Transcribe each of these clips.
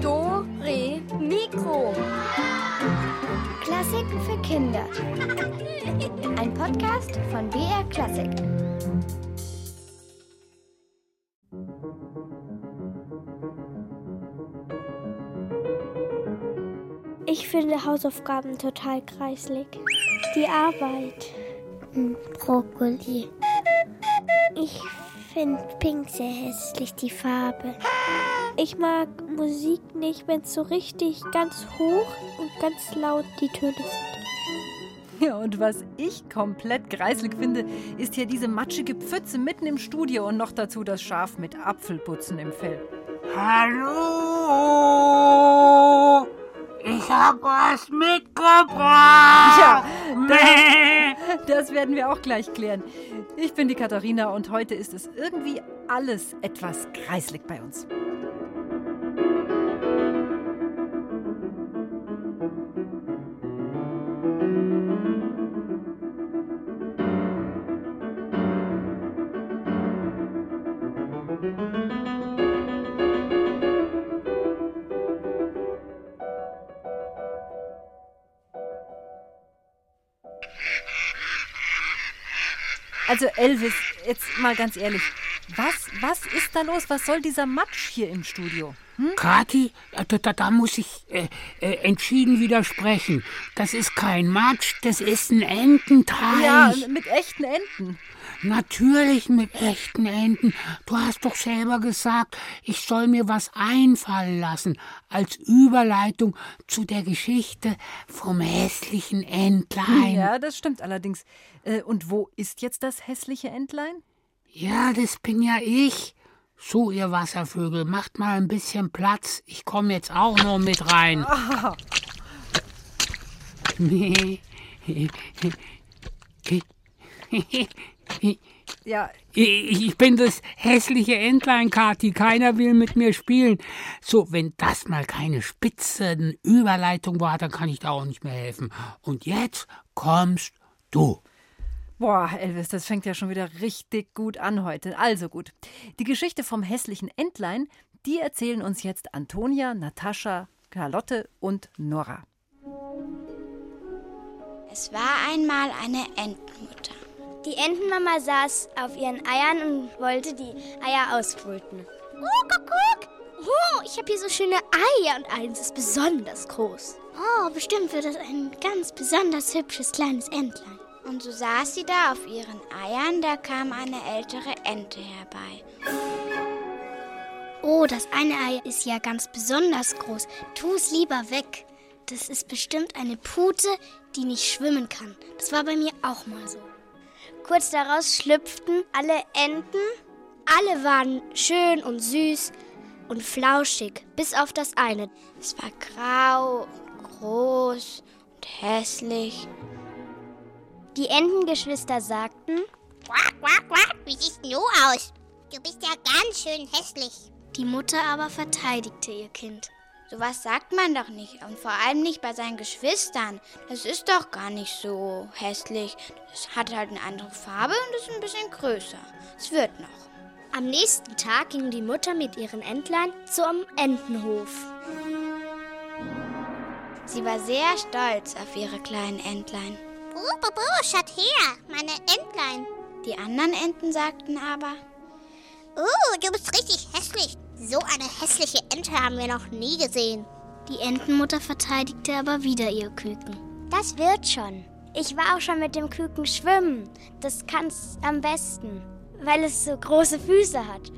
Do, Re, Mikro. Klassiken für Kinder. Ein Podcast von BR Klassik. Ich finde Hausaufgaben total kreislig. Die Arbeit. Hm, Brokkoli. Ich finde Pink sehr hässlich, die Farbe. Ich mag Musik nicht, wenn es so richtig ganz hoch und ganz laut die Töne sind. Ja, und was ich komplett greiselig finde, ist hier diese matschige Pfütze mitten im Studio und noch dazu das Schaf mit Apfelputzen im Fell. Hallo! Ich hab was mitgebracht! Ja, das, das werden wir auch gleich klären. Ich bin die Katharina und heute ist es irgendwie alles etwas kreislig bei uns. Also Elvis, jetzt mal ganz ehrlich, was, was ist da los? Was soll dieser Matsch hier im Studio? Hm? Kathi, da, da, da, muss ich äh, äh, entschieden widersprechen. Das ist kein Matsch, das ist ein Ententeich. Ja, mit echten Enten. Natürlich mit echten Enten. Du hast doch selber gesagt, ich soll mir was einfallen lassen als Überleitung zu der Geschichte vom hässlichen Entlein. Ja, das stimmt allerdings. Äh, und wo ist jetzt das hässliche Entlein? Ja, das bin ja ich. So, ihr Wasservögel, macht mal ein bisschen Platz. Ich komme jetzt auch noch mit rein. Ah. Ja. Ich bin das hässliche Entlein, Kathi. Keiner will mit mir spielen. So, wenn das mal keine spitze Überleitung war, dann kann ich da auch nicht mehr helfen. Und jetzt kommst du. Boah, Elvis, das fängt ja schon wieder richtig gut an heute. Also gut. Die Geschichte vom hässlichen Entlein, die erzählen uns jetzt Antonia, Natascha, Carlotte und Nora. Es war einmal eine Entenmutter. Die Entenmama saß auf ihren Eiern und wollte die Eier ausbrüten. Oh, guck, guck! Oh, ich habe hier so schöne Eier und eins ist besonders groß. Oh, bestimmt wird das ein ganz besonders hübsches kleines Entlein. Und so saß sie da auf ihren Eiern, da kam eine ältere Ente herbei. Oh, das eine Ei ist ja ganz besonders groß. Tu es lieber weg. Das ist bestimmt eine Pute, die nicht schwimmen kann. Das war bei mir auch mal so. Kurz daraus schlüpften alle Enten. Alle waren schön und süß und flauschig, bis auf das eine. Es war grau, groß und hässlich. Die Entengeschwister sagten: Quack, quack, quack, wie siehst du aus? Du bist ja ganz schön hässlich. Die Mutter aber verteidigte ihr Kind. Sowas sagt man doch nicht. Und vor allem nicht bei seinen Geschwistern. Das ist doch gar nicht so hässlich. Das hat halt eine andere Farbe und ist ein bisschen größer. Es wird noch. Am nächsten Tag ging die Mutter mit ihren Entlein zum Entenhof. Sie war sehr stolz auf ihre kleinen Entlein. Buh, buh, buh, schaut her, meine Entlein. Die anderen Enten sagten aber: Oh, du bist richtig hässlich. So eine hässliche Ente haben wir noch nie gesehen. Die Entenmutter verteidigte aber wieder ihr Küken. Das wird schon. Ich war auch schon mit dem Küken schwimmen. Das kann's am besten, weil es so große Füße hat.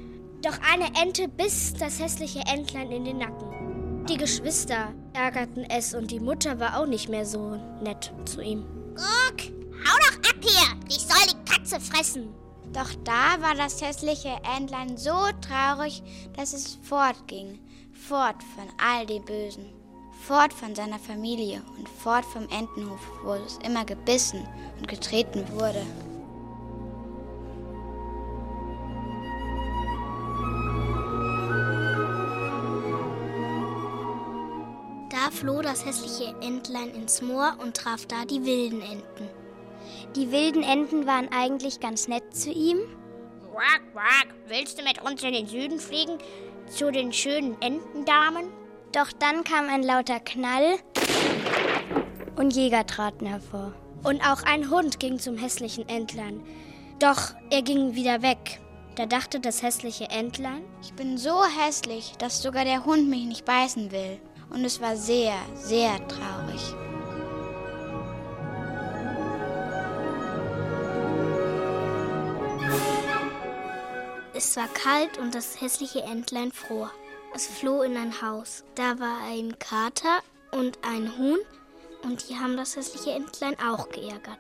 Doch eine Ente biss das hässliche Entlein in den Nacken. Die Geschwister ärgerten es und die Mutter war auch nicht mehr so nett zu ihm. Guck, hau doch ab hier! Ich soll die Katze fressen! Doch da war das hässliche Entlein so traurig, dass es fortging, fort von all dem Bösen, fort von seiner Familie und fort vom Entenhof, wo es immer gebissen und getreten wurde. Da floh das hässliche Entlein ins Moor und traf da die wilden Enten. Die wilden Enten waren eigentlich ganz nett zu ihm. Quack, quack. Willst du mit uns in den Süden fliegen? Zu den schönen Entendamen? Doch dann kam ein lauter Knall und Jäger traten hervor. Und auch ein Hund ging zum hässlichen Entlein. Doch er ging wieder weg. Da dachte das hässliche Entlein, ich bin so hässlich, dass sogar der Hund mich nicht beißen will. Und es war sehr, sehr traurig. Es war kalt und das hässliche Entlein fror. Es floh in ein Haus. Da war ein Kater und ein Huhn und die haben das hässliche Entlein auch geärgert.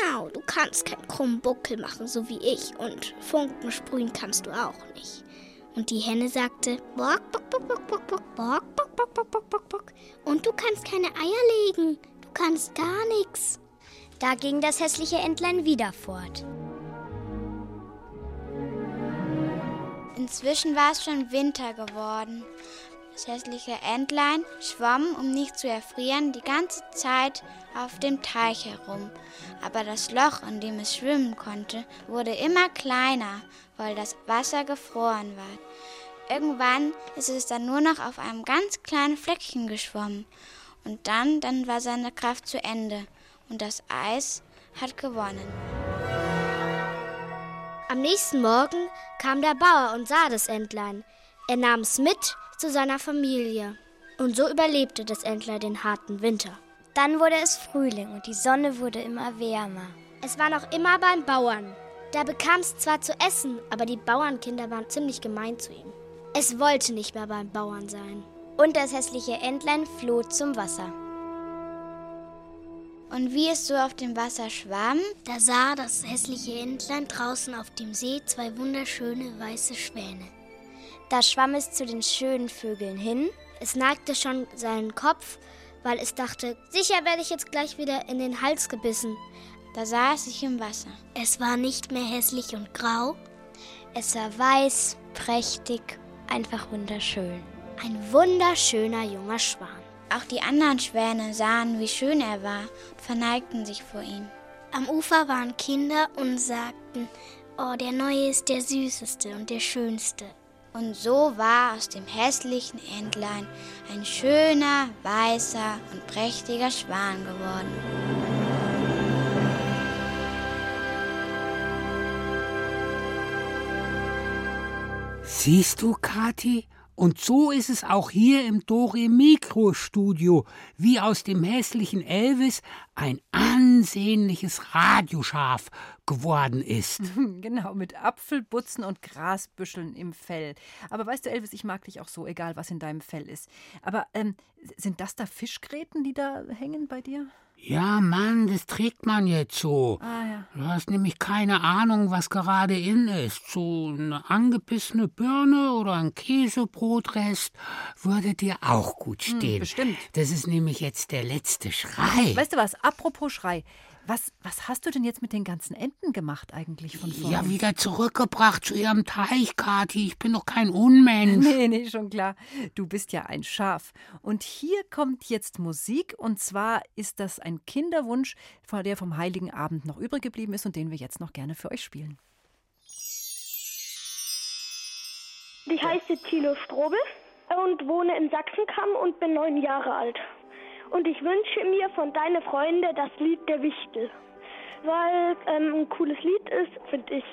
Ja, du kannst keinen krummen Buckel machen, so wie ich. Und Funken sprühen kannst du auch nicht. Und die Henne sagte, bock, bock, bock, bock, bock, bock, bock, bock, bock, bock, bock, bock, bock. Und du kannst keine Eier legen. Du kannst gar nichts. Da ging das hässliche Entlein wieder fort. Inzwischen war es schon Winter geworden. Das hässliche Entlein schwamm, um nicht zu erfrieren, die ganze Zeit auf dem Teich herum. Aber das Loch, in dem es schwimmen konnte, wurde immer kleiner, weil das Wasser gefroren war. Irgendwann ist es dann nur noch auf einem ganz kleinen Fleckchen geschwommen. Und dann, dann war seine Kraft zu Ende. Und das Eis hat gewonnen. Am nächsten Morgen kam der Bauer und sah das Entlein. Er nahm es mit zu seiner Familie. Und so überlebte das Entlein den harten Winter. Dann wurde es Frühling und die Sonne wurde immer wärmer. Es war noch immer beim Bauern. Da bekam es zwar zu essen, aber die Bauernkinder waren ziemlich gemein zu ihm. Es wollte nicht mehr beim Bauern sein. Und das hässliche Entlein floh zum Wasser. Und wie es so auf dem Wasser schwamm, da sah das hässliche Entlein draußen auf dem See zwei wunderschöne weiße Schwäne. Da schwamm es zu den schönen Vögeln hin. Es neigte schon seinen Kopf, weil es dachte, sicher werde ich jetzt gleich wieder in den Hals gebissen. Da sah es sich im Wasser. Es war nicht mehr hässlich und grau. Es war weiß, prächtig, einfach wunderschön. Ein wunderschöner junger Schwan. Auch die anderen Schwäne sahen, wie schön er war und verneigten sich vor ihm. Am Ufer waren Kinder und sagten, oh, der Neue ist der Süßeste und der Schönste. Und so war aus dem hässlichen Entlein ein schöner, weißer und prächtiger Schwan geworden. Siehst du, Kathi? Und so ist es auch hier im Dore Mikro Studio, wie aus dem hässlichen Elvis ein ansehnliches Radioschaf geworden ist. Genau, mit Apfelbutzen und Grasbüscheln im Fell. Aber weißt du, Elvis, ich mag dich auch so, egal was in deinem Fell ist. Aber ähm, sind das da Fischgräten, die da hängen bei dir? Ja, Mann, das trägt man jetzt so. Ah, ja. Du hast nämlich keine Ahnung, was gerade in ist. So eine angebissene Birne oder ein Käsebrotrest würde dir auch gut stehen. Hm, bestimmt. Das ist nämlich jetzt der letzte Schrei. Weißt du was, apropos Schrei. Was, was hast du denn jetzt mit den ganzen Enten gemacht eigentlich von vorne? Ja, wieder zurückgebracht zu ihrem Teich, Kathi. Ich bin doch kein Unmensch. Nee, nee, schon klar. Du bist ja ein Schaf. Und hier kommt jetzt Musik. Und zwar ist das ein Kinderwunsch, der vom Heiligen Abend noch übrig geblieben ist und den wir jetzt noch gerne für euch spielen. Ich heiße Thilo Strobel und wohne in Sachsenkamm und bin neun Jahre alt. Und ich wünsche mir von Deine Freunde das Lied Der Wichtel, weil ähm, ein cooles Lied ist, finde ich.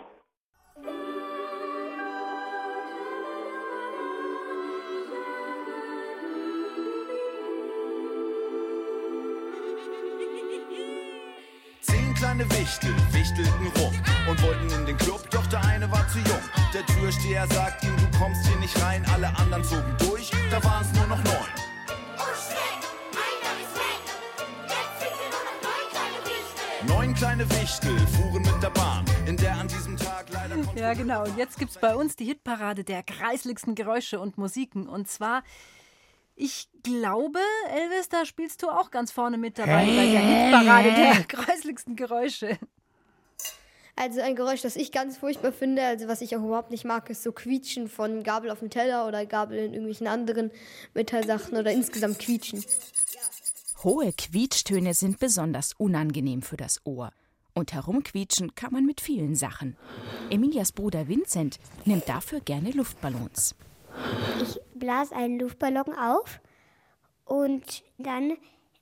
Zehn kleine Wichtel wichtelten rum und wollten in den Club, doch der eine war zu jung. Der Türsteher sagt ihm, du kommst hier nicht rein, alle anderen zogen durch, da waren es nur noch neun. Neun kleine Wichtel fuhren mit der Bahn, in der an diesem Tag leider. Ja, genau. Und jetzt gibt es bei uns die Hitparade der kreisligsten Geräusche und Musiken. Und zwar, ich glaube, Elvis, da spielst du auch ganz vorne mit dabei bei der Hitparade der kreisligsten Geräusche. Also ein Geräusch, das ich ganz furchtbar finde, also was ich auch überhaupt nicht mag, ist so Quietschen von Gabel auf dem Teller oder Gabel in irgendwelchen anderen Metallsachen oder insgesamt Quietschen. Hohe Quietschtöne sind besonders unangenehm für das Ohr. Und herumquietschen kann man mit vielen Sachen. Emilias Bruder Vincent nimmt dafür gerne Luftballons. Ich blase einen Luftballon auf und dann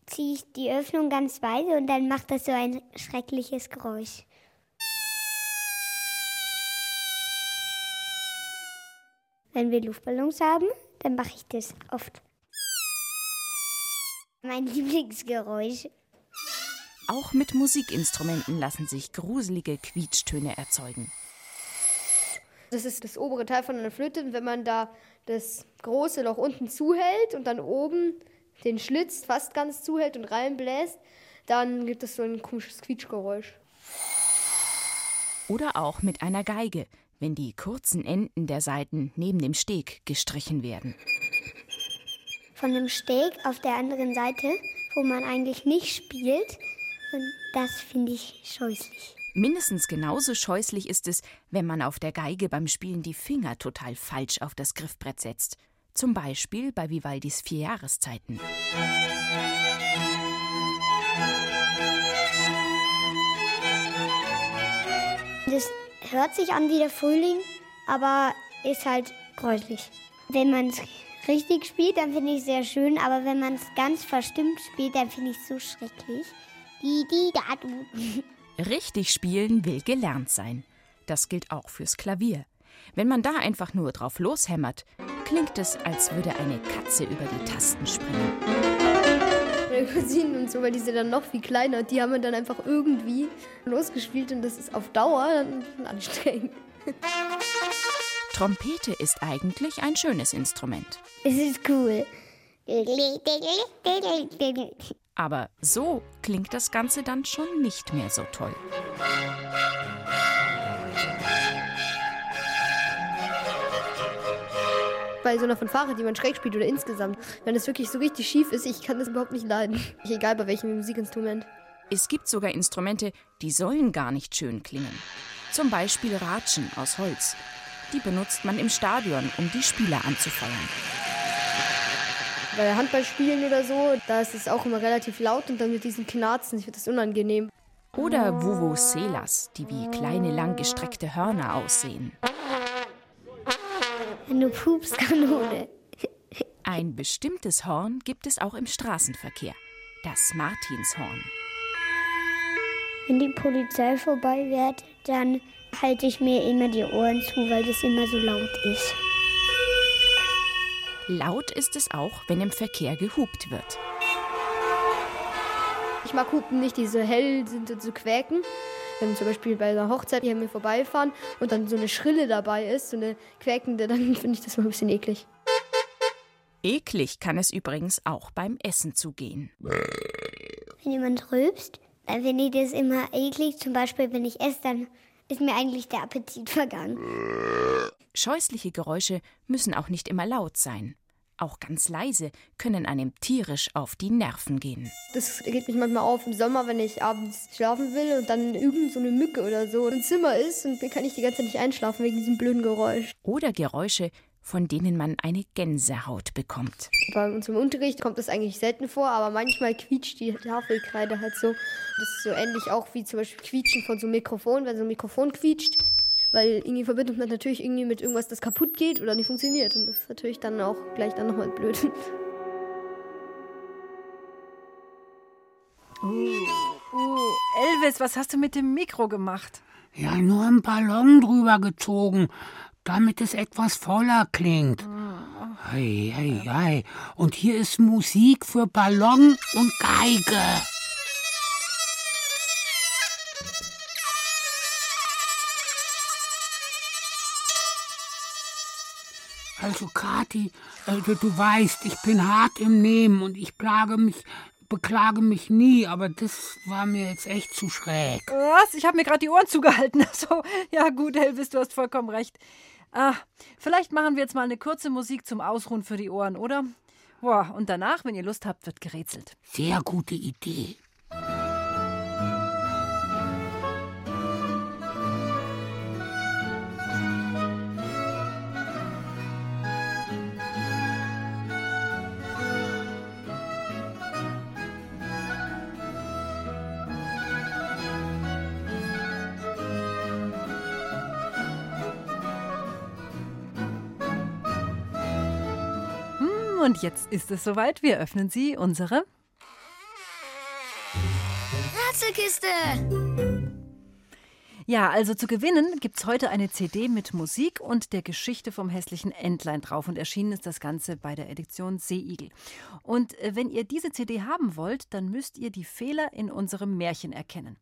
ziehe ich die Öffnung ganz weit und dann macht das so ein schreckliches Geräusch. Wenn wir Luftballons haben, dann mache ich das oft. Mein Lieblingsgeräusch. Auch mit Musikinstrumenten lassen sich gruselige Quietschtöne erzeugen. Das ist das obere Teil von einer Flöte. Wenn man da das große Loch unten zuhält und dann oben den Schlitz fast ganz zuhält und reinbläst, dann gibt es so ein komisches Quietschgeräusch. Oder auch mit einer Geige, wenn die kurzen Enden der Saiten neben dem Steg gestrichen werden. Von dem Steg auf der anderen Seite, wo man eigentlich nicht spielt, und das finde ich scheußlich. Mindestens genauso scheußlich ist es, wenn man auf der Geige beim Spielen die Finger total falsch auf das Griffbrett setzt. Zum Beispiel bei Vivaldis Vier Jahreszeiten. Das hört sich an wie der Frühling, aber ist halt gräuslich. Wenn man es richtig spielt, dann finde ich es sehr schön, aber wenn man es ganz verstimmt spielt, dann finde ich es so schrecklich. Die, die, da, du. Richtig spielen will gelernt sein. Das gilt auch fürs Klavier. Wenn man da einfach nur drauf loshämmert, klingt es, als würde eine Katze über die Tasten springen. Meine Cousinen und so, weil die sind dann noch viel kleiner, die haben dann einfach irgendwie losgespielt und das ist auf Dauer dann anstrengend. Trompete ist eigentlich ein schönes Instrument. Es ist cool. Aber so klingt das Ganze dann schon nicht mehr so toll. Bei so einer Fanfare, die man schräg spielt oder insgesamt, wenn es wirklich so richtig schief ist, ich kann das überhaupt nicht leiden. Egal bei welchem Musikinstrument. Es gibt sogar Instrumente, die sollen gar nicht schön klingen. Zum Beispiel Ratschen aus Holz. Die benutzt man im Stadion, um die Spieler anzufeuern. Bei Handballspielen oder so, da ist es auch immer relativ laut und dann mit diesen Knarzen, ich finde das unangenehm. Oder Vuvuzelas, die wie kleine langgestreckte Hörner aussehen. Eine Pupskanone. Ein bestimmtes Horn gibt es auch im Straßenverkehr. Das Martinshorn. Wenn die Polizei vorbei wird, dann halte ich mir immer die Ohren zu, weil das immer so laut ist. Laut ist es auch, wenn im Verkehr gehupt wird. Ich mag Hupen nicht, die so hell sind und so quäken. Wenn zum Beispiel bei einer Hochzeit hier mir vorbeifahren und dann so eine Schrille dabei ist, so eine quäkende, dann finde ich das mal ein bisschen eklig. Eklig kann es übrigens auch beim Essen zugehen. Wenn jemand rülpst, dann finde ich das immer eklig. Zum Beispiel, wenn ich esse, dann ist mir eigentlich der Appetit vergangen. Scheußliche Geräusche müssen auch nicht immer laut sein. Auch ganz leise können einem tierisch auf die Nerven gehen. Das geht mich manchmal auf im Sommer, wenn ich abends schlafen will und dann irgend so eine Mücke oder so im Zimmer ist und dann kann ich die ganze Zeit nicht einschlafen wegen diesem blöden Geräusch. Oder Geräusche, von denen man eine Gänsehaut bekommt. Bei uns im Unterricht kommt das eigentlich selten vor, aber manchmal quietscht die Tafelkreide halt so. Das ist so ähnlich auch wie zum Beispiel Quietschen von so einem Mikrofon, wenn so ein Mikrofon quietscht. Weil irgendwie verbindet man natürlich irgendwie mit irgendwas, das kaputt geht oder nicht funktioniert. Und das ist natürlich dann auch gleich dann nochmal blöd. Uh, uh, Elvis, was hast du mit dem Mikro gemacht? Ja, nur einen Ballon drüber gezogen, damit es etwas voller klingt. Ei, ei, ei. Und hier ist Musik für Ballon und Geige. Also, Kathi, also du weißt, ich bin hart im Nehmen und ich plage mich, beklage mich nie, aber das war mir jetzt echt zu schräg. Was? Ich habe mir gerade die Ohren zugehalten. So, ja gut, Elvis, du hast vollkommen recht. Ah, vielleicht machen wir jetzt mal eine kurze Musik zum Ausruhen für die Ohren, oder? Boah, und danach, wenn ihr Lust habt, wird gerätselt. Sehr gute Idee. Und jetzt ist es soweit. Wir öffnen sie, unsere Rätselkiste. Ja, also zu gewinnen gibt es heute eine CD mit Musik und der Geschichte vom hässlichen Entlein drauf. Und erschienen ist das Ganze bei der Edition Seeigel. Und äh, wenn ihr diese CD haben wollt, dann müsst ihr die Fehler in unserem Märchen erkennen.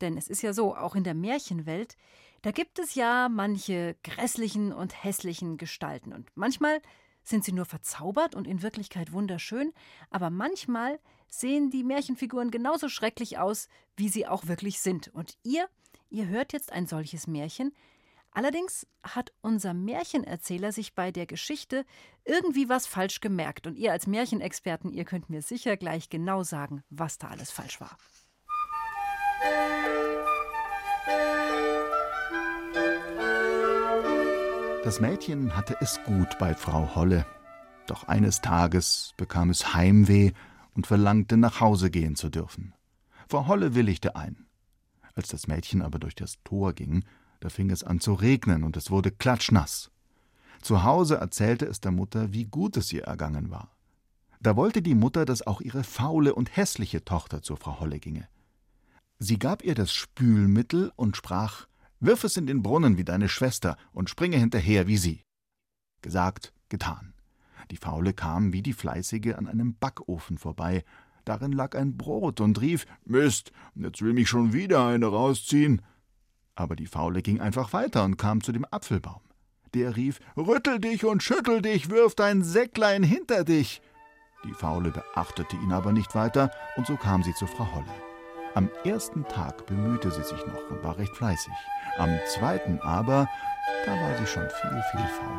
Denn es ist ja so, auch in der Märchenwelt, da gibt es ja manche grässlichen und hässlichen Gestalten. Und manchmal sind sie nur verzaubert und in Wirklichkeit wunderschön, aber manchmal sehen die Märchenfiguren genauso schrecklich aus, wie sie auch wirklich sind. Und ihr, ihr hört jetzt ein solches Märchen. Allerdings hat unser Märchenerzähler sich bei der Geschichte irgendwie was falsch gemerkt. Und ihr als Märchenexperten, ihr könnt mir sicher gleich genau sagen, was da alles falsch war. Das Mädchen hatte es gut bei Frau Holle. Doch eines Tages bekam es Heimweh und verlangte, nach Hause gehen zu dürfen. Frau Holle willigte ein. Als das Mädchen aber durch das Tor ging, da fing es an zu regnen und es wurde klatschnass. Zu Hause erzählte es der Mutter, wie gut es ihr ergangen war. Da wollte die Mutter, dass auch ihre faule und hässliche Tochter zu Frau Holle ginge. Sie gab ihr das Spülmittel und sprach Wirf es in den Brunnen wie deine Schwester und springe hinterher wie sie. Gesagt, getan. Die Faule kam wie die Fleißige an einem Backofen vorbei. Darin lag ein Brot und rief: Mist, jetzt will mich schon wieder eine rausziehen. Aber die Faule ging einfach weiter und kam zu dem Apfelbaum. Der rief: Rüttel dich und schüttel dich, wirf dein Säcklein hinter dich. Die Faule beachtete ihn aber nicht weiter, und so kam sie zu Frau Holle. Am ersten Tag bemühte sie sich noch und war recht fleißig. Am zweiten aber, da war sie schon viel, viel faul.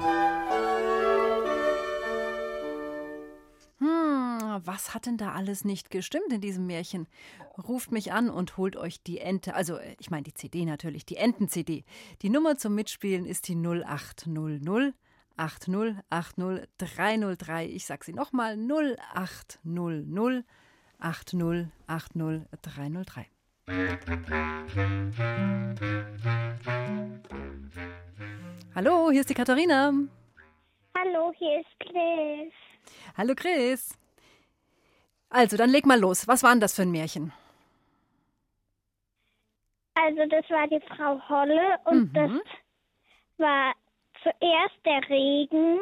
was hat denn da alles nicht gestimmt in diesem Märchen? Ruft mich an und holt euch die Ente, also äh, ich meine die CD natürlich, die Enten-CD. Die Nummer zum Mitspielen ist die 0800 80 303. Ich sag sie nochmal 0800 80 303. Hallo, hier ist die Katharina. Hallo, hier ist Chris. Hallo Chris. Also, dann leg mal los. Was war denn das für ein Märchen? Also, das war die Frau Holle und mhm. das war zuerst der Regen.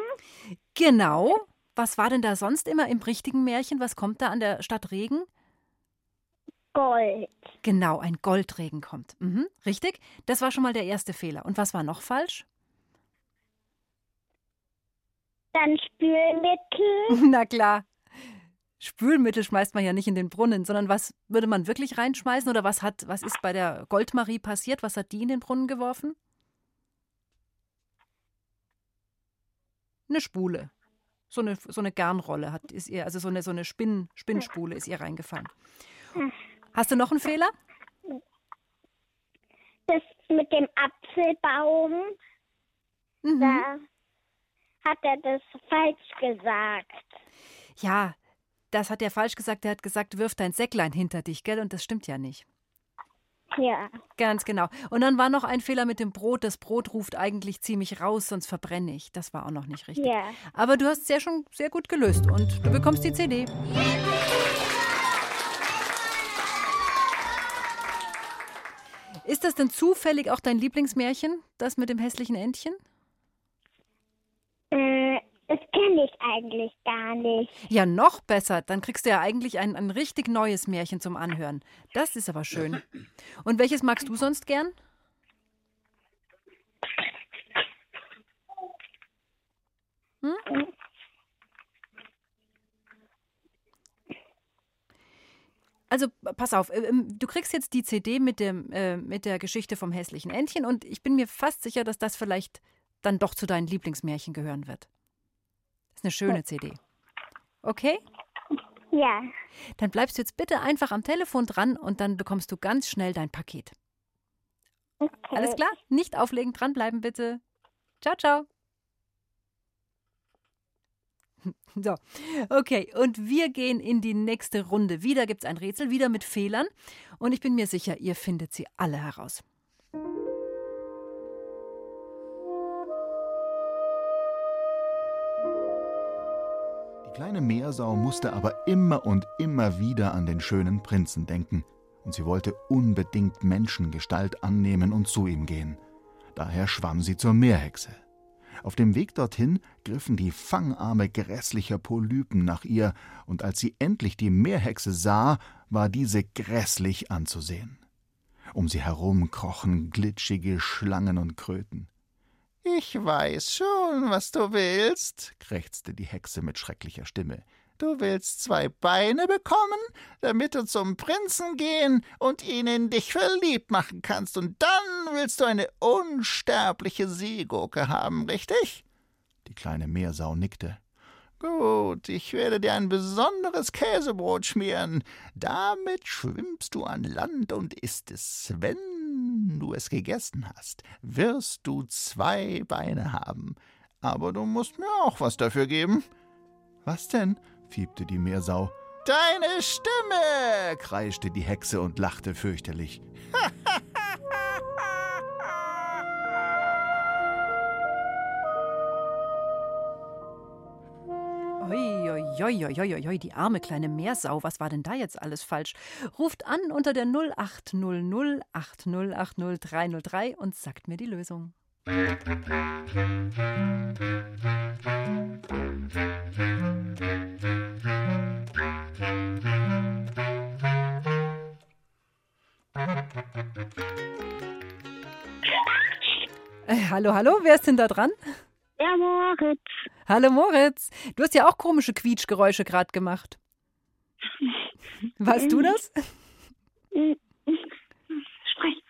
Genau. Was war denn da sonst immer im richtigen Märchen? Was kommt da an der Stadt Regen? Gold. Genau, ein Goldregen kommt. Mhm, richtig. Das war schon mal der erste Fehler. Und was war noch falsch? Dann Spülmittel. Na klar. Spülmittel schmeißt man ja nicht in den Brunnen, sondern was würde man wirklich reinschmeißen oder was hat, was ist bei der Goldmarie passiert? Was hat die in den Brunnen geworfen? Eine Spule. So eine, so eine Garnrolle hat, ist ihr, also so eine, so eine Spinn, Spinnspule ist ihr reingefallen. Hast du noch einen Fehler? Das mit dem Apfelbaum. Mhm. Da hat er das falsch gesagt. Ja, das hat er falsch gesagt. Er hat gesagt, wirf dein Säcklein hinter dich, gell? Und das stimmt ja nicht. Ja. Ganz genau. Und dann war noch ein Fehler mit dem Brot. Das Brot ruft eigentlich ziemlich raus, sonst verbrenne ich. Das war auch noch nicht richtig. Ja. Aber du hast es ja schon sehr gut gelöst und du bekommst die CD. Ist das denn zufällig auch dein Lieblingsmärchen, das mit dem hässlichen Entchen? Äh, das kenne ich eigentlich gar nicht. Ja, noch besser. Dann kriegst du ja eigentlich ein, ein richtig neues Märchen zum Anhören. Das ist aber schön. Und welches magst du sonst gern? Hm? Also pass auf, äh, ähm, du kriegst jetzt die CD mit, dem, äh, mit der Geschichte vom hässlichen Entchen und ich bin mir fast sicher, dass das vielleicht dann doch zu deinen Lieblingsmärchen gehören wird. Das ist eine schöne CD. Okay? Ja. Dann bleibst du jetzt bitte einfach am Telefon dran und dann bekommst du ganz schnell dein Paket. Okay. Alles klar? Nicht auflegen, dranbleiben bitte. Ciao, ciao. So, okay, und wir gehen in die nächste Runde. Wieder gibt es ein Rätsel, wieder mit Fehlern. Und ich bin mir sicher, ihr findet sie alle heraus. Kleine Meersau musste aber immer und immer wieder an den schönen Prinzen denken, und sie wollte unbedingt Menschengestalt annehmen und zu ihm gehen. Daher schwamm sie zur Meerhexe. Auf dem Weg dorthin griffen die Fangarme grässlicher Polypen nach ihr, und als sie endlich die Meerhexe sah, war diese grässlich anzusehen. Um sie herum krochen glitschige Schlangen und Kröten. Ich weiß schon, was du willst, krächzte die Hexe mit schrecklicher Stimme. Du willst zwei Beine bekommen, damit du zum Prinzen gehen und ihn in dich verliebt machen kannst, und dann willst du eine unsterbliche Seegurke haben, richtig? Die kleine Meersau nickte. Gut, ich werde dir ein besonderes Käsebrot schmieren. Damit schwimmst du an Land und isst es. Wenn du es gegessen hast, wirst du zwei Beine haben. Aber du musst mir auch was dafür geben. Was denn? fiebte die Meersau. Deine Stimme! kreischte die Hexe und lachte fürchterlich. Oi, die arme kleine Meersau, was war denn da jetzt alles falsch? Ruft an unter der 0800 8080303 und sagt mir die Lösung. Äh, hallo, hallo, wer ist denn da dran? Ja, Moritz. Hallo Moritz. Du hast ja auch komische Quietschgeräusche gerade gemacht. Warst du das? Sprech.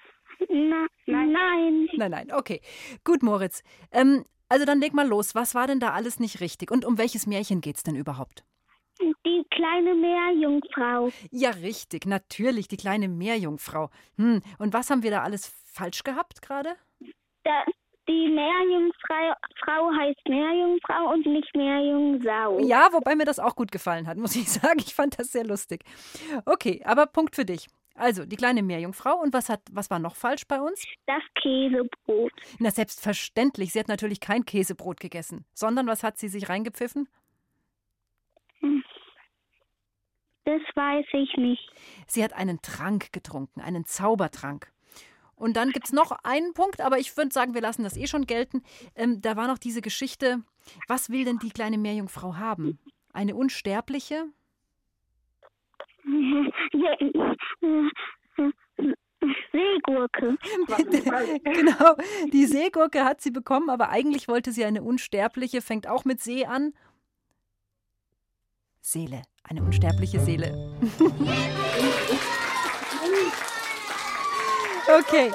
Na, nein. Nein. Nein, nein. Okay. Gut, Moritz. Ähm, also dann leg mal los. Was war denn da alles nicht richtig? Und um welches Märchen geht's denn überhaupt? Die kleine Meerjungfrau. Ja, richtig. Natürlich, die kleine Meerjungfrau. Hm. Und was haben wir da alles falsch gehabt gerade? Da, die Meerjungfrau Frau heißt Meerjungfrau und nicht Meerjungsau. Ja, wobei mir das auch gut gefallen hat, muss ich sagen. Ich fand das sehr lustig. Okay, aber Punkt für dich. Also, die kleine Meerjungfrau. Und was, hat, was war noch falsch bei uns? Das Käsebrot. Na, selbstverständlich. Sie hat natürlich kein Käsebrot gegessen. Sondern was hat sie sich reingepfiffen? Das weiß ich nicht. Sie hat einen Trank getrunken, einen Zaubertrank. Und dann gibt es noch einen Punkt, aber ich würde sagen, wir lassen das eh schon gelten. Ähm, da war noch diese Geschichte, was will denn die kleine Meerjungfrau haben? Eine unsterbliche? Seegurke. genau, die Seegurke hat sie bekommen, aber eigentlich wollte sie eine unsterbliche, fängt auch mit See an. Seele, eine unsterbliche Seele. Okay,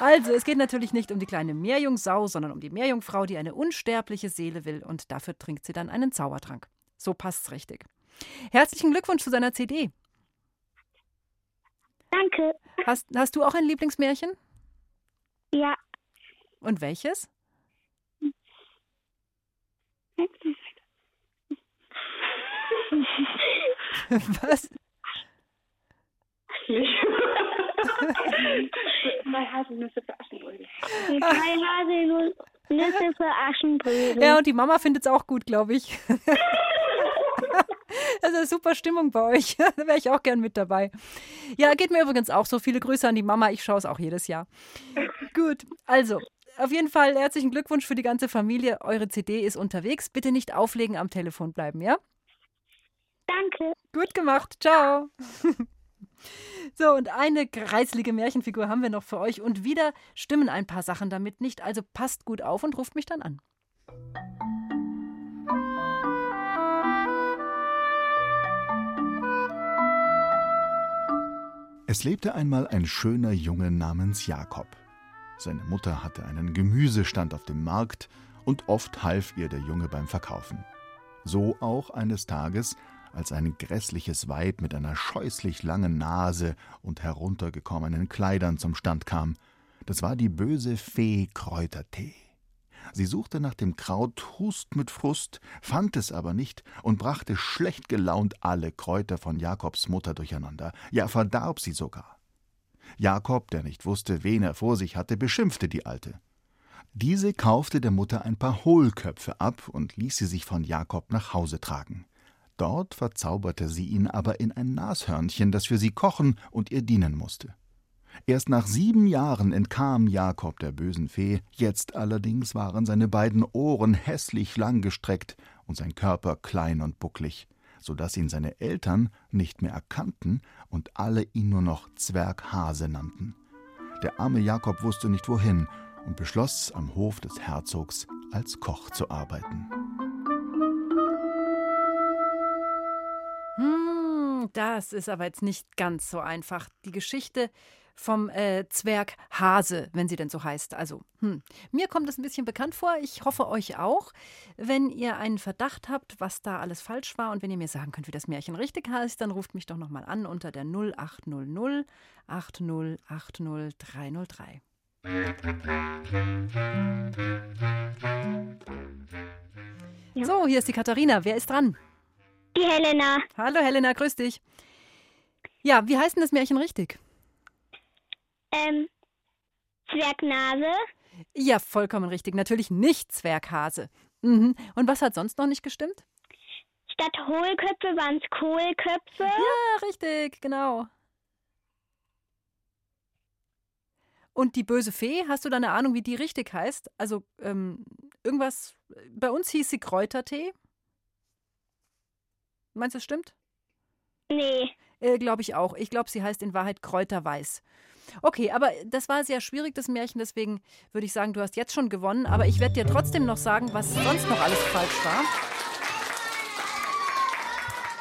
also es geht natürlich nicht um die kleine Meerjungsau, sondern um die Meerjungfrau, die eine unsterbliche Seele will und dafür trinkt sie dann einen Zaubertrank. So passt's richtig. Herzlichen Glückwunsch zu seiner CD. Danke. Hast, hast du auch ein Lieblingsmärchen? Ja. Und welches? Was? Drei Haselnüsse für Aschenbrödel. Drei Haselnüsse für Aschenbrödel. Ja, und die Mama findet es auch gut, glaube ich. Also super Stimmung bei euch. Da wäre ich auch gern mit dabei. Ja, geht mir übrigens auch so. Viele Grüße an die Mama. Ich schaue es auch jedes Jahr. Gut, also auf jeden Fall herzlichen Glückwunsch für die ganze Familie. Eure CD ist unterwegs. Bitte nicht auflegen, am Telefon bleiben, ja? Danke. Gut gemacht. Ciao. So, und eine kreislige Märchenfigur haben wir noch für euch. Und wieder stimmen ein paar Sachen damit nicht. Also passt gut auf und ruft mich dann an. Es lebte einmal ein schöner Junge namens Jakob. Seine Mutter hatte einen Gemüsestand auf dem Markt und oft half ihr der Junge beim Verkaufen. So auch eines Tages, als ein grässliches Weib mit einer scheußlich langen Nase und heruntergekommenen Kleidern zum Stand kam. Das war die böse Fee Kräutertee. Sie suchte nach dem Kraut Hust mit Frust, fand es aber nicht und brachte schlecht gelaunt alle Kräuter von Jakobs Mutter durcheinander, ja verdarb sie sogar. Jakob, der nicht wusste, wen er vor sich hatte, beschimpfte die Alte. Diese kaufte der Mutter ein paar Hohlköpfe ab und ließ sie sich von Jakob nach Hause tragen. Dort verzauberte sie ihn aber in ein Nashörnchen, das für sie kochen und ihr dienen musste. Erst nach sieben Jahren entkam Jakob der bösen Fee, jetzt allerdings waren seine beiden Ohren hässlich langgestreckt und sein Körper klein und bucklig, so dass ihn seine Eltern nicht mehr erkannten und alle ihn nur noch Zwerghase nannten. Der arme Jakob wusste nicht wohin und beschloss, am Hof des Herzogs als Koch zu arbeiten. Das ist aber jetzt nicht ganz so einfach. Die Geschichte vom äh, Zwerg Hase, wenn sie denn so heißt. Also, hm. mir kommt es ein bisschen bekannt vor. Ich hoffe euch auch. Wenn ihr einen Verdacht habt, was da alles falsch war und wenn ihr mir sagen könnt, wie das Märchen richtig heißt, dann ruft mich doch nochmal an unter der 0800 8080 303. Ja. So, hier ist die Katharina. Wer ist dran? Die Helena. Hallo Helena, grüß dich. Ja, wie heißt denn das Märchen richtig? Ähm, Zwergnase. Ja, vollkommen richtig. Natürlich nicht Zwerghase. Mhm. Und was hat sonst noch nicht gestimmt? Statt Hohlköpfe waren es Kohlköpfe. Ja, richtig, genau. Und die böse Fee, hast du da eine Ahnung, wie die richtig heißt? Also ähm, irgendwas, bei uns hieß sie Kräutertee. Meinst du, es stimmt? Nee. Äh, glaube ich auch. Ich glaube, sie heißt in Wahrheit Kräuterweiß. Okay, aber das war sehr schwierig, das Märchen, deswegen würde ich sagen, du hast jetzt schon gewonnen, aber ich werde dir trotzdem noch sagen, was sonst noch alles falsch war.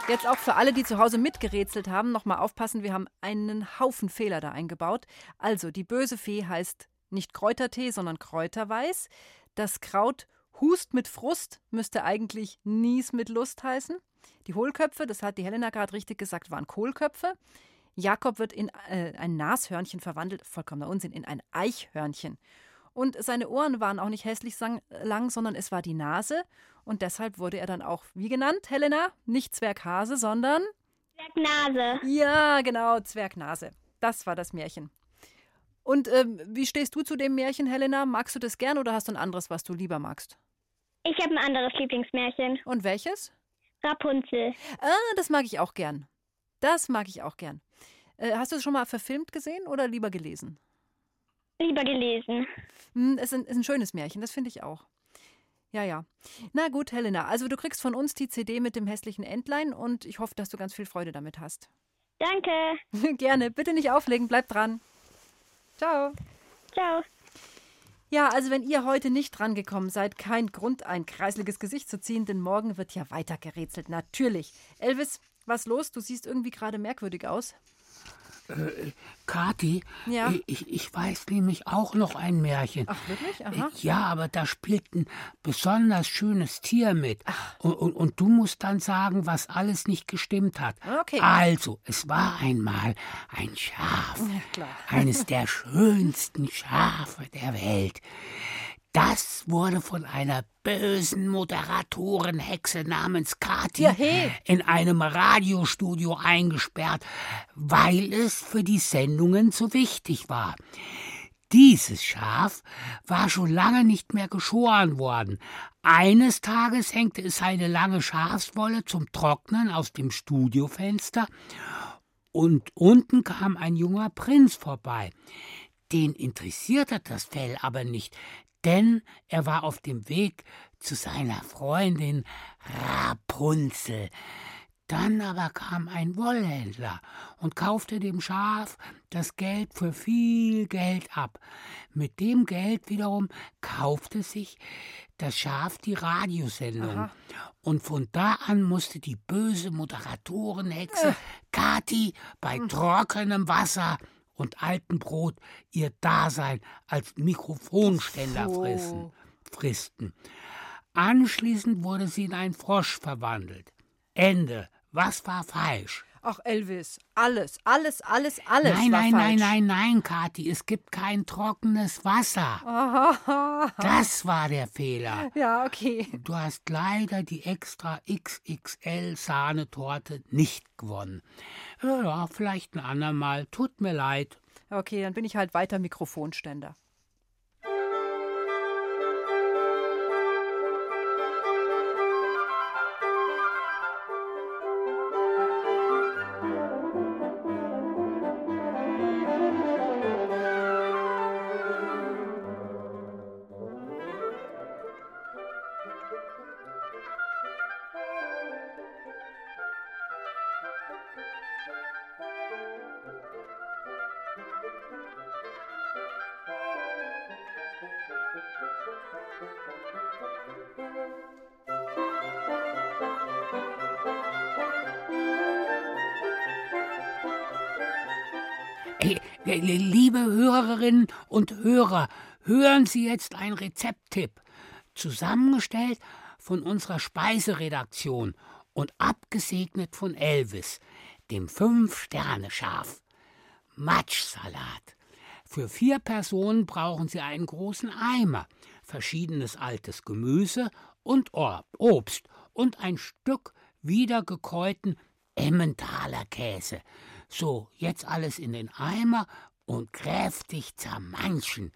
Jetzt auch für alle, die zu Hause mitgerätselt haben, nochmal aufpassen, wir haben einen Haufen Fehler da eingebaut. Also, die böse Fee heißt nicht Kräutertee, sondern Kräuterweiß. Das Kraut Hust mit Frust müsste eigentlich Nies mit Lust heißen. Die Hohlköpfe, das hat die Helena gerade richtig gesagt, waren Kohlköpfe. Jakob wird in äh, ein Nashörnchen verwandelt, vollkommener Unsinn, in ein Eichhörnchen. Und seine Ohren waren auch nicht hässlich lang, sondern es war die Nase. Und deshalb wurde er dann auch, wie genannt, Helena? Nicht Zwerghase, sondern. Zwergnase. Ja, genau, Zwergnase. Das war das Märchen. Und ähm, wie stehst du zu dem Märchen, Helena? Magst du das gern oder hast du ein anderes, was du lieber magst? Ich habe ein anderes Lieblingsmärchen. Und welches? Rapunzel. Ah, das mag ich auch gern. Das mag ich auch gern. Äh, hast du es schon mal verfilmt gesehen oder lieber gelesen? Lieber gelesen. Hm, es ist ein, ist ein schönes Märchen, das finde ich auch. Ja, ja. Na gut, Helena, also du kriegst von uns die CD mit dem hässlichen Entlein und ich hoffe, dass du ganz viel Freude damit hast. Danke. Gerne. Bitte nicht auflegen, bleib dran. Ciao. Ciao. Ja, also wenn ihr heute nicht drangekommen seid, kein Grund, ein kreisliges Gesicht zu ziehen, denn morgen wird ja weiter gerätselt. Natürlich. Elvis, was los? Du siehst irgendwie gerade merkwürdig aus. Äh, Kathi, ja? ich, ich weiß nämlich auch noch ein Märchen. Ach, wirklich? Aha. Ja, aber da spielt ein besonders schönes Tier mit. Und, und, und, du musst dann sagen, was alles nicht gestimmt hat. Okay. Also, es war einmal ein Schaf. Ja. Eines der schönsten Schafe der Welt. Das wurde von einer bösen Moderatorenhexe namens Kathi ja, hey. in einem Radiostudio eingesperrt, weil es für die Sendungen zu wichtig war. Dieses Schaf war schon lange nicht mehr geschoren worden. Eines Tages hängte es seine lange Schafswolle zum Trocknen aus dem Studiofenster, und unten kam ein junger Prinz vorbei. Den interessierte das Fell aber nicht, denn er war auf dem Weg zu seiner Freundin Rapunzel. Dann aber kam ein Wollhändler und kaufte dem Schaf das Geld für viel Geld ab. Mit dem Geld wiederum kaufte sich das Schaf die Radiosendung. Aha. Und von da an musste die böse Moderatorenhexe äh. Kathi bei hm. trockenem Wasser und altem Brot ihr Dasein als Mikrofonständer fressen, fristen. Anschließend wurde sie in einen Frosch verwandelt. Ende. Was war falsch? Ach, Elvis, alles, alles, alles, alles. Nein, nein, falsch. nein, nein, nein, Kathi, es gibt kein trockenes Wasser. Das war der Fehler. Ja, okay. Du hast leider die extra XXL Sahnetorte nicht gewonnen. Ja, vielleicht ein andermal. Tut mir leid. Okay, dann bin ich halt weiter Mikrofonständer. Hören Sie jetzt ein Rezepttipp, zusammengestellt von unserer Speiseredaktion und abgesegnet von Elvis, dem Fünf-Sterne-Schaf. Matschsalat. Für vier Personen brauchen Sie einen großen Eimer, verschiedenes altes Gemüse und Obst und ein Stück wiedergekräuten Emmentaler Käse. So, jetzt alles in den Eimer und kräftig zermanschen.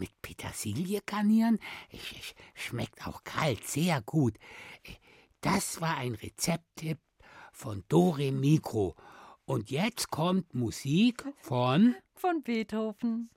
Mit Petersilie garnieren? Schmeckt auch kalt sehr gut. Äh, das war ein Rezepttipp von Dore Mikro. Und jetzt kommt Musik von von Beethoven.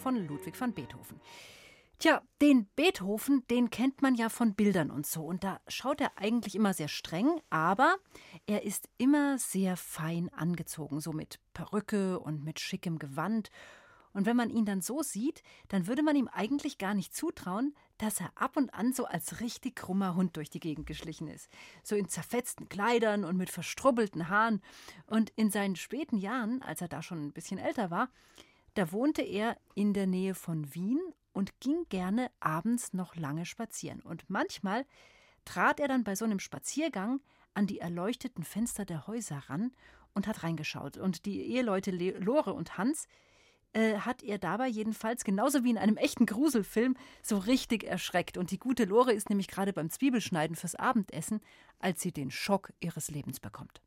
Von Ludwig van Beethoven. Tja, den Beethoven, den kennt man ja von Bildern und so. Und da schaut er eigentlich immer sehr streng, aber er ist immer sehr fein angezogen, so mit Perücke und mit schickem Gewand. Und wenn man ihn dann so sieht, dann würde man ihm eigentlich gar nicht zutrauen, dass er ab und an so als richtig krummer Hund durch die Gegend geschlichen ist. So in zerfetzten Kleidern und mit verstrubbelten Haaren. Und in seinen späten Jahren, als er da schon ein bisschen älter war, da wohnte er in der Nähe von Wien und ging gerne abends noch lange spazieren. Und manchmal trat er dann bei so einem Spaziergang an die erleuchteten Fenster der Häuser ran und hat reingeschaut. Und die Eheleute Lore und Hans, äh, hat er dabei jedenfalls, genauso wie in einem echten Gruselfilm, so richtig erschreckt. Und die gute Lore ist nämlich gerade beim Zwiebelschneiden fürs Abendessen, als sie den Schock ihres Lebens bekommt.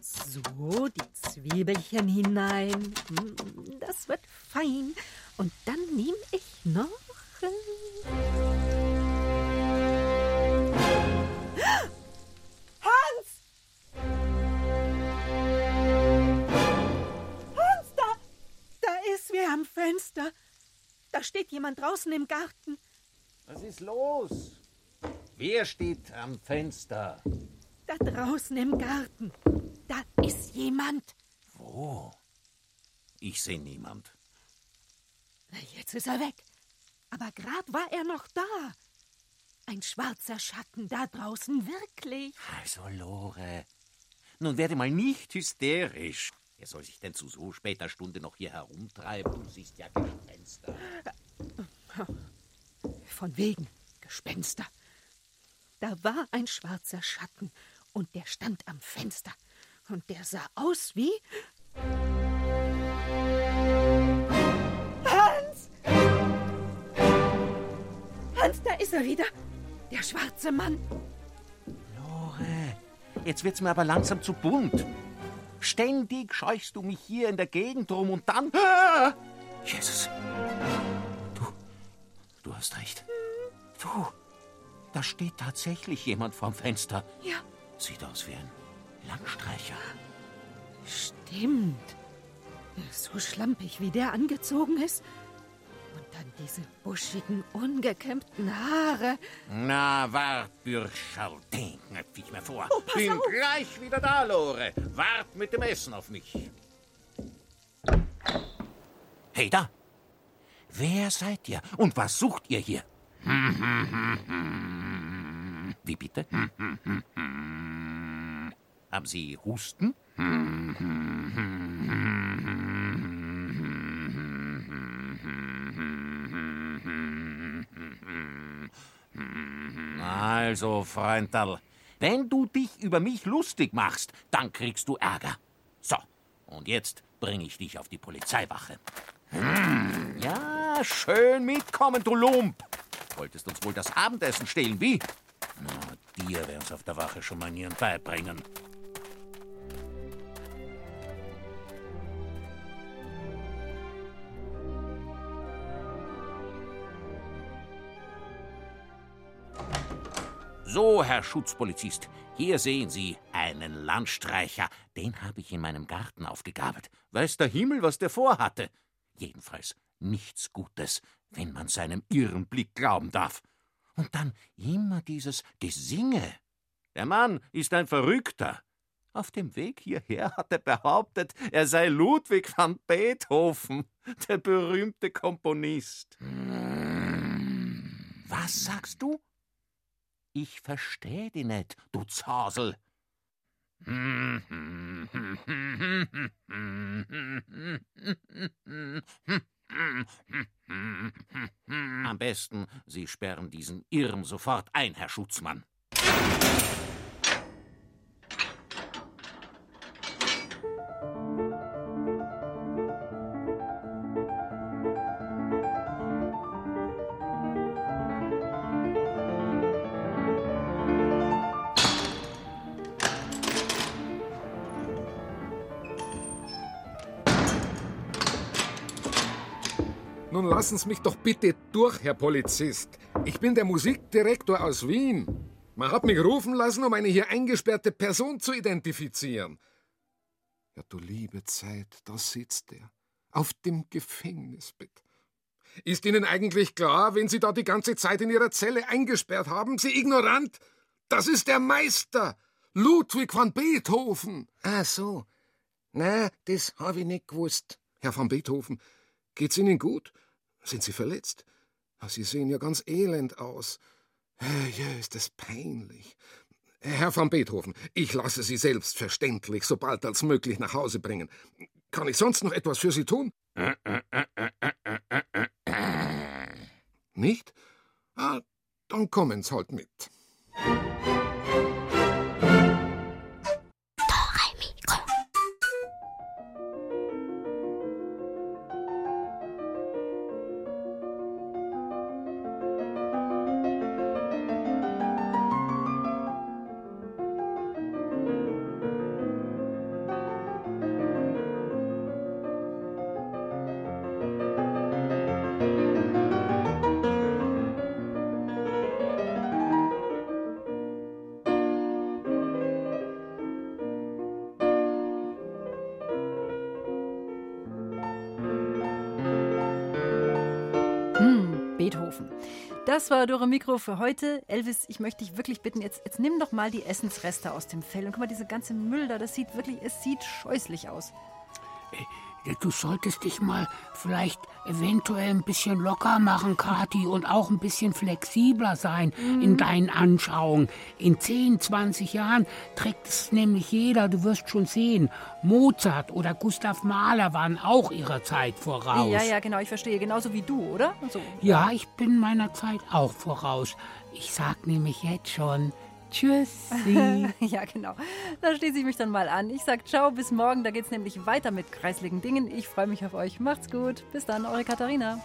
So, die Zwiebelchen hinein. Hm, das wird fein. Und dann nehme ich noch. Äh, am Fenster. Da steht jemand draußen im Garten. Was ist los? Wer steht am Fenster? Da draußen im Garten. Da ist jemand. Wo? Ich sehe niemand. Jetzt ist er weg. Aber gerade war er noch da. Ein schwarzer Schatten da draußen, wirklich. Also, Lore, nun werde mal nicht hysterisch. Wer soll sich denn zu so später Stunde noch hier herumtreiben? Du siehst ja Gespenster. Von wegen Gespenster. Da war ein schwarzer Schatten und der stand am Fenster. Und der sah aus wie. Hans! Hans, da ist er wieder. Der schwarze Mann. Lore, jetzt wird's mir aber langsam zu bunt. Ständig scheuchst du mich hier in der Gegend rum und dann. Ah! Jesus. Du. Du hast recht. Du. Da steht tatsächlich jemand vorm Fenster. Ja. Sieht aus wie ein Langstreicher. Stimmt. So schlampig, wie der angezogen ist. Und dann diese buschigen, ungekämmten Haare. Na, wart, Bürscherl, den knöpf ich mir vor. Oh, Bin auf. gleich wieder da, Lore. Wart mit dem Essen auf mich. Hey, da. Wer seid ihr und was sucht ihr hier? Wie bitte? Haben Sie Husten? Also, Freundal, wenn du dich über mich lustig machst, dann kriegst du Ärger. So, und jetzt bringe ich dich auf die Polizeiwache. Ja, schön mitkommen, du Lump. Wolltest uns wohl das Abendessen stehlen, wie? Na, dir werden's auf der Wache schon Manieren beibringen. So, Herr Schutzpolizist, hier sehen Sie einen Landstreicher. Den habe ich in meinem Garten aufgegabelt. Weiß der Himmel, was der vorhatte. Jedenfalls nichts Gutes, wenn man seinem irren Blick glauben darf. Und dann immer dieses Gesinge. Der Mann ist ein Verrückter. Auf dem Weg hierher hat er behauptet, er sei Ludwig van Beethoven, der berühmte Komponist. Was sagst du? Ich versteh dich nicht, du Zasel. Am besten, Sie sperren diesen Irren sofort ein, Herr Schutzmann. Lassen Sie mich doch bitte durch, Herr Polizist. Ich bin der Musikdirektor aus Wien. Man hat mich rufen lassen, um eine hier eingesperrte Person zu identifizieren. Ja, du liebe Zeit, da sitzt er. Auf dem Gefängnisbett. Ist Ihnen eigentlich klar, wenn Sie da die ganze Zeit in Ihrer Zelle eingesperrt haben, Sie ignorant? Das ist der Meister, Ludwig van Beethoven. Ah, so. Na, das habe ich nicht gewusst. Herr van Beethoven, geht's Ihnen gut? Sind Sie verletzt? Ah, Sie sehen ja ganz elend aus. Ja, ist das peinlich. Herr van Beethoven, ich lasse Sie selbstverständlich so bald als möglich nach Hause bringen. Kann ich sonst noch etwas für Sie tun? Nicht? Ah, dann kommen Sie halt mit. Das war Dore Mikro für heute. Elvis, ich möchte dich wirklich bitten, jetzt, jetzt nimm doch mal die Essensreste aus dem Fell. Und guck mal, diese ganze Müll da, das sieht wirklich, es sieht scheußlich aus. Du solltest dich mal vielleicht eventuell ein bisschen locker machen, Kathi, und auch ein bisschen flexibler sein in deinen Anschauungen. In 10, 20 Jahren trägt es nämlich jeder, du wirst schon sehen. Mozart oder Gustav Mahler waren auch ihrer Zeit voraus. Ja, ja, genau, ich verstehe. Genauso wie du, oder? So. Ja, ich bin meiner Zeit auch voraus. Ich sag nämlich jetzt schon Tschüssi. ja, genau. Da schließe ich mich dann mal an. Ich sag ciao, bis morgen. Da geht's nämlich weiter mit kreisligen Dingen. Ich freue mich auf euch. Macht's gut. Bis dann, eure Katharina.